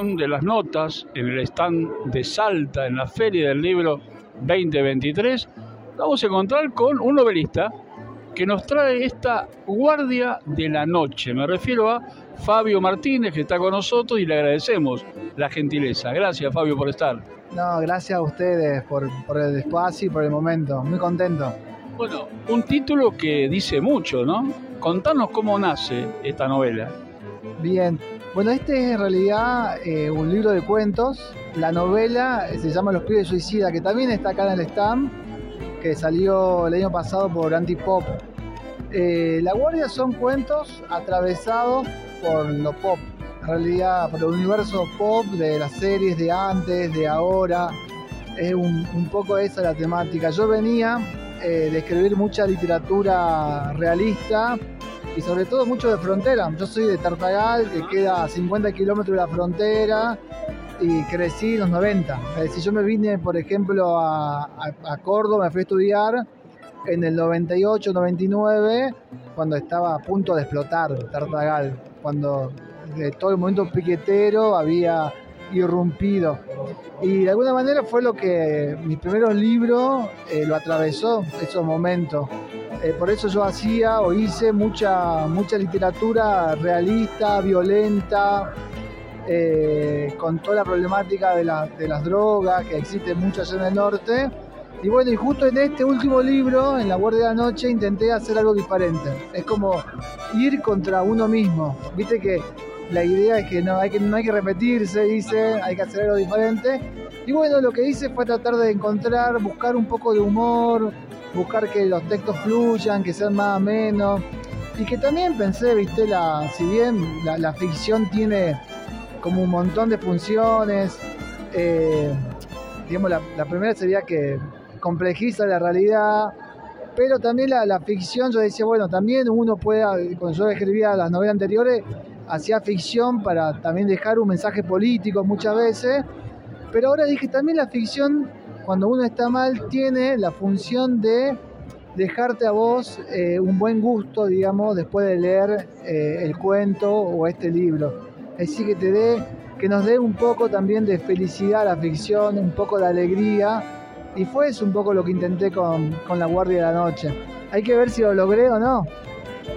de las notas en el stand de Salta en la Feria del Libro 2023, vamos a encontrar con un novelista que nos trae esta guardia de la noche. Me refiero a Fabio Martínez, que está con nosotros y le agradecemos la gentileza. Gracias, Fabio, por estar. No, gracias a ustedes por, el espacio y por el momento. Muy contento. Bueno, un título que dice mucho, ¿no? Contanos cómo nace esta novela. Bien, bueno, este es en realidad eh, un libro de cuentos. La novela se llama Los pibes suicida, que también está acá en el stand que salió el año pasado por Antipop. Eh, la Guardia son cuentos atravesados por lo pop, en realidad por el universo pop de las series de antes, de ahora. Es un, poco esa la temática. Yo venía eh, de escribir mucha literatura realista y sobre todo mucho de frontera. Yo soy de Tartagal, que queda a 50 kilómetros de la frontera y crecí en los 90. Es decir, yo me vine, por ejemplo, a, Córdoba, me fui a estudiar en el 98, 99, cuando estaba a punto de explotar Tartagal, cuando de todo el momento piquetero había irrumpido. Y de alguna manera fue lo que mis primeros libros eh, lo atravesó, esos momentos. Eh, por eso yo hacía o hice mucha, mucha literatura realista, violenta, eh, con toda la problemática de, las drogas que existe muchas en el norte. Y bueno, y justo en este último libro, en La Guardia de la Noche, intenté hacer algo diferente. Es como ir contra uno mismo. Viste que la idea es que no hay que, repetirse, dice, hay que hacer algo diferente. Y bueno, lo que hice fue tratar de encontrar, buscar un poco de humor, buscar que los textos fluyan, que sean más o menos. Y que también pensé, viste, la, si bien la ficción tiene como un montón de funciones. Eh, digamos, la, primera sería que complejiza la realidad, pero también la, ficción, yo decía, bueno, también uno puede, cuando yo escribía las novelas anteriores, hacía ficción para también dejar un mensaje político muchas veces, pero ahora dije, también la ficción, cuando uno está mal, tiene la función de dejarte a vos eh, un buen gusto, digamos, después de leer eh, el cuento o este libro así que te dé, que nos dé un poco también de felicidad a la ficción, un poco de alegría. Y fue eso un poco lo que intenté con, La Guardia de la Noche. Hay que ver si lo logré o no.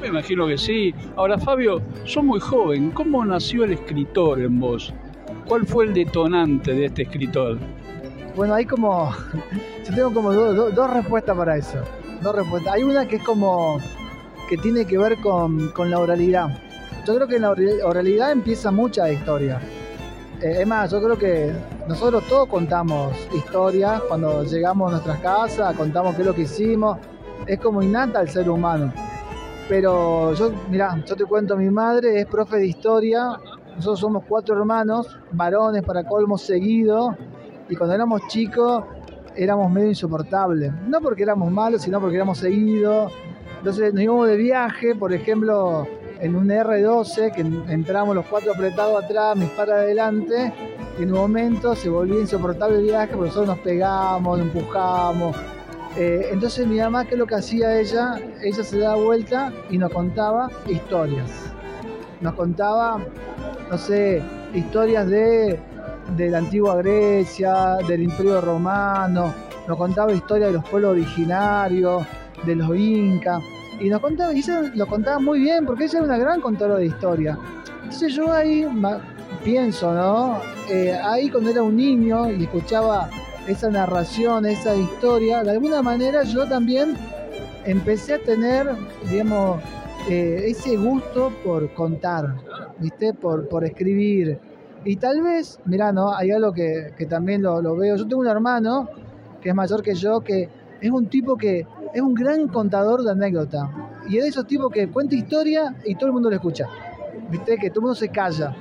Me imagino que sí. Ahora, Fabio, sos muy joven. ¿Cómo nació el escritor en vos? ¿Cuál fue el detonante de este escritor? Bueno, hay como. Yo tengo como dos respuestas para eso. Dos respuestas. Hay una que es como. que tiene que ver con, con la oralidad. Yo creo que en la oralidad empieza mucha historia. Eh, es más, yo creo que nosotros todos contamos historias cuando llegamos a nuestras casas, contamos qué es lo que hicimos. Es como innata al ser humano. Pero yo, mira, yo te cuento, mi madre es profe de historia. Nosotros somos cuatro hermanos, varones para colmo seguido. Y cuando éramos chicos éramos medio insoportables. No porque éramos malos, sino porque éramos seguidos. Entonces nos íbamos de viaje, por ejemplo, en un R12 que entramos los cuatro apretados atrás, mis padres adelante, y en un momento se volvía insoportable el viaje porque nosotros nos pegamos, nos empujamos. Eh, entonces mi mamá, ¿qué es lo que hacía ella? Ella se daba vuelta y nos contaba historias. Nos contaba, no sé, historias de, la antigua Grecia, del Imperio Romano, nos contaba historias de los pueblos originarios, de los incas y nos contaba, y ella lo contaba muy bien, porque ella era una gran contadora de historia. Entonces yo ahí pienso, ¿no? Eh, ahí cuando era un niño y escuchaba esa narración, esa historia, de alguna manera yo también empecé a tener, digamos, eh, ese gusto por contar, ¿viste? Por, por escribir. Y tal vez, mirá, ¿no? Hay algo que, que también lo, lo, veo. Yo tengo un hermano que es mayor que yo, que es un tipo que es un gran contador de anécdotas. Y es de esos tipos que cuenta historia y todo el mundo lo escucha. ¿Viste? Que todo el mundo se calla.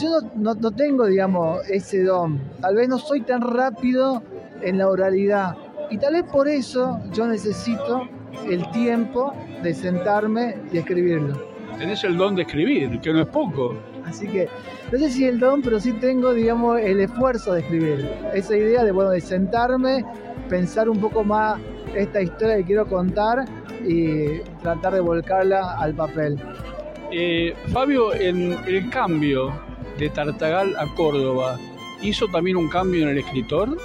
Yo no, no, tengo, digamos, ese don. Tal vez no soy tan rápido en la oralidad. Y tal vez por eso yo necesito el tiempo de sentarme y escribirlo. Tenés el don de escribir, que no es poco. Así que no sé si el don, pero sí tengo, digamos, el esfuerzo de escribir. Esa idea de, bueno, de sentarme, pensar un poco más esta historia que quiero contar y tratar de volcarla al papel. Eh, Fabio, en el cambio de Tartagal a Córdoba, ¿hizo también un cambio en el escritor?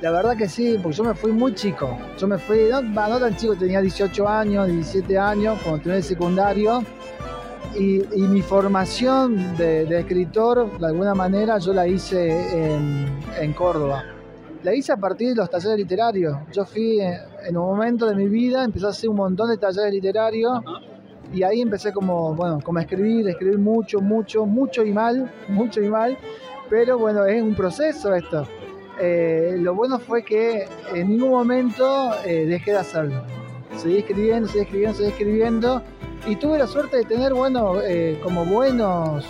La verdad que sí, porque yo me fui muy chico. Yo me fui, no, tan chico, tenía 18 años, 17 años, cuando terminé el secundario. Y, mi formación de, escritor, de alguna manera, yo la hice en, Córdoba. La hice a partir de los talleres literarios. Yo fui en, un momento de mi vida, empecé a hacer un montón de talleres literarios. Y ahí empecé como, bueno, como a escribir, escribir mucho, mucho, mucho y mal, mucho y mal. Pero bueno, es un proceso esto eh, lo bueno fue que en ningún momento eh, dejé de hacerlo. Seguí escribiendo, seguí escribiendo, seguí escribiendo. Y tuve la suerte de tener, bueno, eh, como buenos,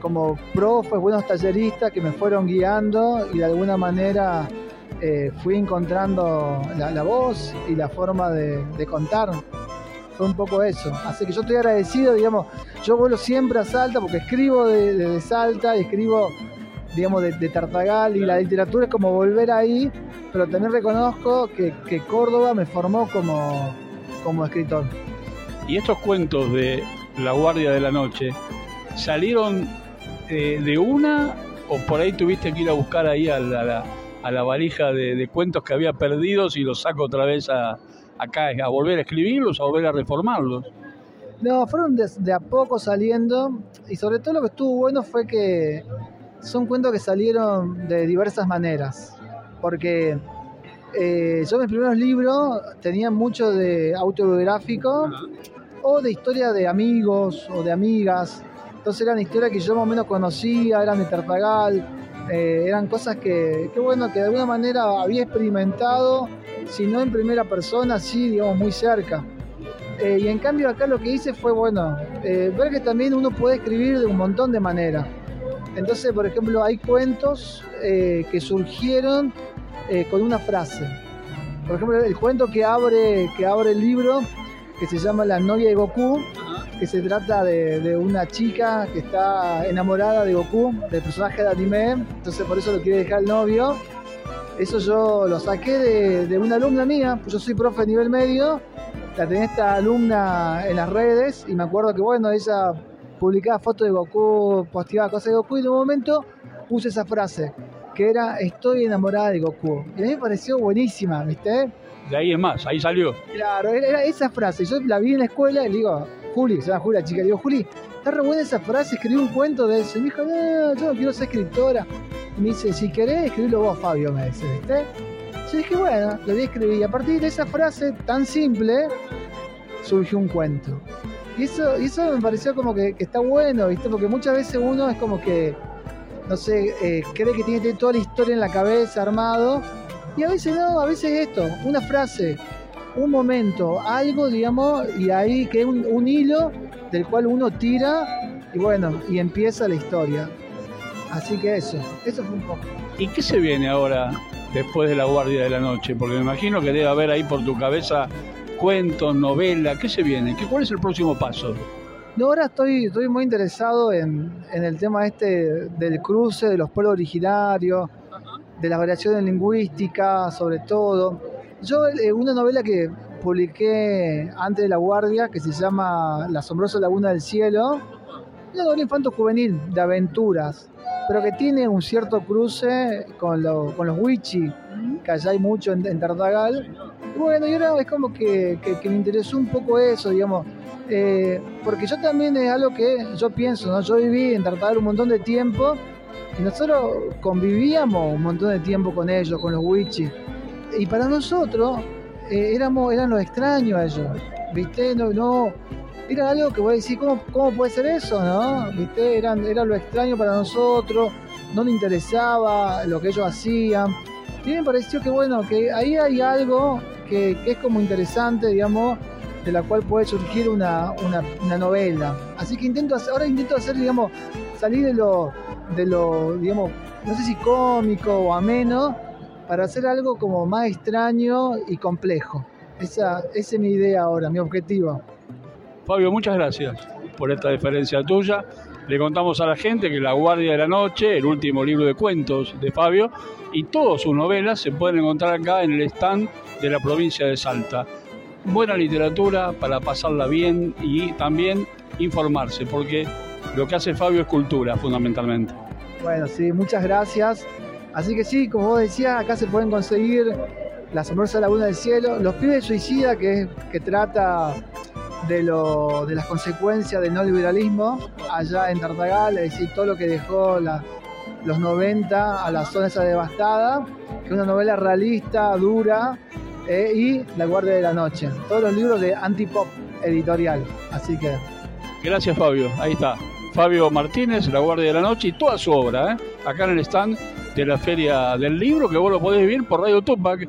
como profes, buenos talleristas que me fueron guiando y de alguna manera fui encontrando la, voz y la forma de, contar fue un poco eso. Así que yo estoy agradecido, digamos, yo vuelo siempre a Salta porque escribo de, de Salta y escribo digamos, de, Tartagal y la literatura es como volver ahí, pero también reconozco que, Córdoba me formó como, como escritor. ¿Y estos cuentos de La Guardia de la Noche salieron eh, de una o por ahí tuviste que ir a buscar ahí a la, a la, valija de, cuentos que había perdidos y los saco otra vez a, acá a volver a escribirlos, a volver a reformarlos? No, fueron de, de, a poco saliendo y sobre todo lo que estuvo bueno fue que son cuentos que salieron de diversas maneras, porque eh, yo mis primeros libros tenían mucho de autobiográfico o de historia de amigos o de amigas, entonces eran historias que yo más o menos conocía, eran de Tartagal, eh, eran cosas que, bueno, que de alguna manera había experimentado, si no en primera persona, sí, digamos, muy cerca. Eh, y en cambio acá lo que hice fue, bueno, ver que también uno puede escribir de un montón de maneras. Entonces, por ejemplo, hay cuentos eh, que surgieron eh, con una frase. Por ejemplo, el cuento que abre, que abre el libro, que se llama La novia de Goku, que se trata de, una chica que está enamorada de Goku, del personaje de anime, entonces por eso lo quiere dejar el novio. Eso yo lo saqué de, de una alumna mía, pues yo soy profe a nivel medio, la tenía esta alumna en las redes y me acuerdo que bueno, ella publicaba fotos de Goku, posteaba cosas de Goku y de un momento puse esa frase, que era estoy enamorada de Goku. Y a mí me pareció buenísima, ¿viste? De ahí es más, ahí salió. Claro, era esa frase. Yo la vi en la escuela y le digo, Juli, se llama Juli la chica, le digo, Juli, está re buena esa frase, escribí un cuento de eso. Y me dijo, no, yo no quiero ser escritora. Y me dice, si querés, escribilo vos, Fabio, me dice, ¿viste? Yo dije, bueno, lo voy a escribir. Y a partir de esa frase tan simple, surgió un cuento. Y eso, eso me pareció como que, está bueno, ¿viste? Porque muchas veces uno es como que, no sé, eh, cree que tiene toda la historia en la cabeza, armado. Y a veces no, a veces esto, una frase, un momento, algo, digamos, y ahí que es un, hilo del cual uno tira y bueno, y empieza la historia. Así que eso, eso fue un poco. ¿Y qué se viene ahora después de la guardia de la noche? Porque me imagino que debe haber ahí por tu cabeza cuentos, novela? ¿Qué se viene? ¿Qué, ¿Cuál es el próximo paso? No, ahora estoy, estoy muy interesado en, el tema este del cruce de los pueblos originarios, de las variaciones lingüísticas, sobre todo. Yo, eh, una novela que publiqué antes de La Guardia, que se llama La asombrosa laguna del cielo, una novela infanto juvenil de aventuras, pero que tiene un cierto cruce con, con los wichi, que allá hay mucho en, en Tartagal, bueno, y ahora es como que, me interesó un poco eso, digamos, eh, porque yo también es algo que yo pienso, ¿no? Yo viví en Tartagal un montón de tiempo y nosotros convivíamos un montón de tiempo con ellos, con los wichis. Y para nosotros eh, éramos, eran los extraños a ellos, ¿viste? No, era algo que voy a decir, ¿cómo, cómo puede ser eso, no? ¿Viste? Eran, era lo extraño para nosotros, no nos interesaba lo que ellos hacían. Y me pareció que bueno, que ahí hay algo que, es como interesante, digamos, de la cual puede surgir una, novela. Así que intento ahora intento hacer, digamos, salir de lo, de lo, digamos, no sé si cómico o ameno, para hacer algo como más extraño y complejo. Esa, esa es mi idea ahora, mi objetivo. Fabio, muchas gracias por esta diferencia tuya. Le contamos a la gente que La Guardia de la Noche, el último libro de cuentos de Fabio, y todas sus novelas se pueden encontrar acá en el stand de la provincia de Salta. Buena literatura para pasarla bien y también informarse, porque lo que hace Fabio es cultura, fundamentalmente. Bueno, sí, muchas gracias. Así que sí, como vos decías, acá se pueden conseguir La Asombrosa Laguna del Cielo, Los Pibes Suicida, que, que trata de, lo, de las consecuencias del no liberalismo allá en Tartagal, es decir, todo lo que dejó los 90 a la zona esa devastada, que es una novela realista, dura, eh, y La Guardia de la Noche. Todos los libros de Antipop Editorial. Así que. Gracias, Fabio. Ahí está. Fabio Martínez, La Guardia de la Noche y toda su obra, ¿eh? acá en el stand de la Feria del Libro, que vos lo podés vivir por Radio Tupac,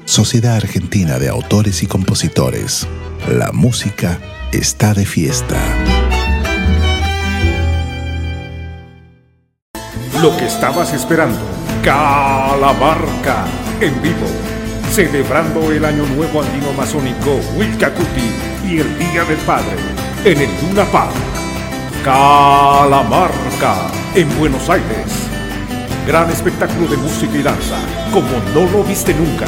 Sociedad Argentina de Autores y Compositores. La música está de fiesta. Lo que estabas esperando. Calamarca en vivo. Celebrando el Año Nuevo Andino Masónico Wilcacuti y el Día del Padre en el Luna Park. Calamarca en Buenos Aires. Gran espectáculo de música y danza, como no lo viste nunca.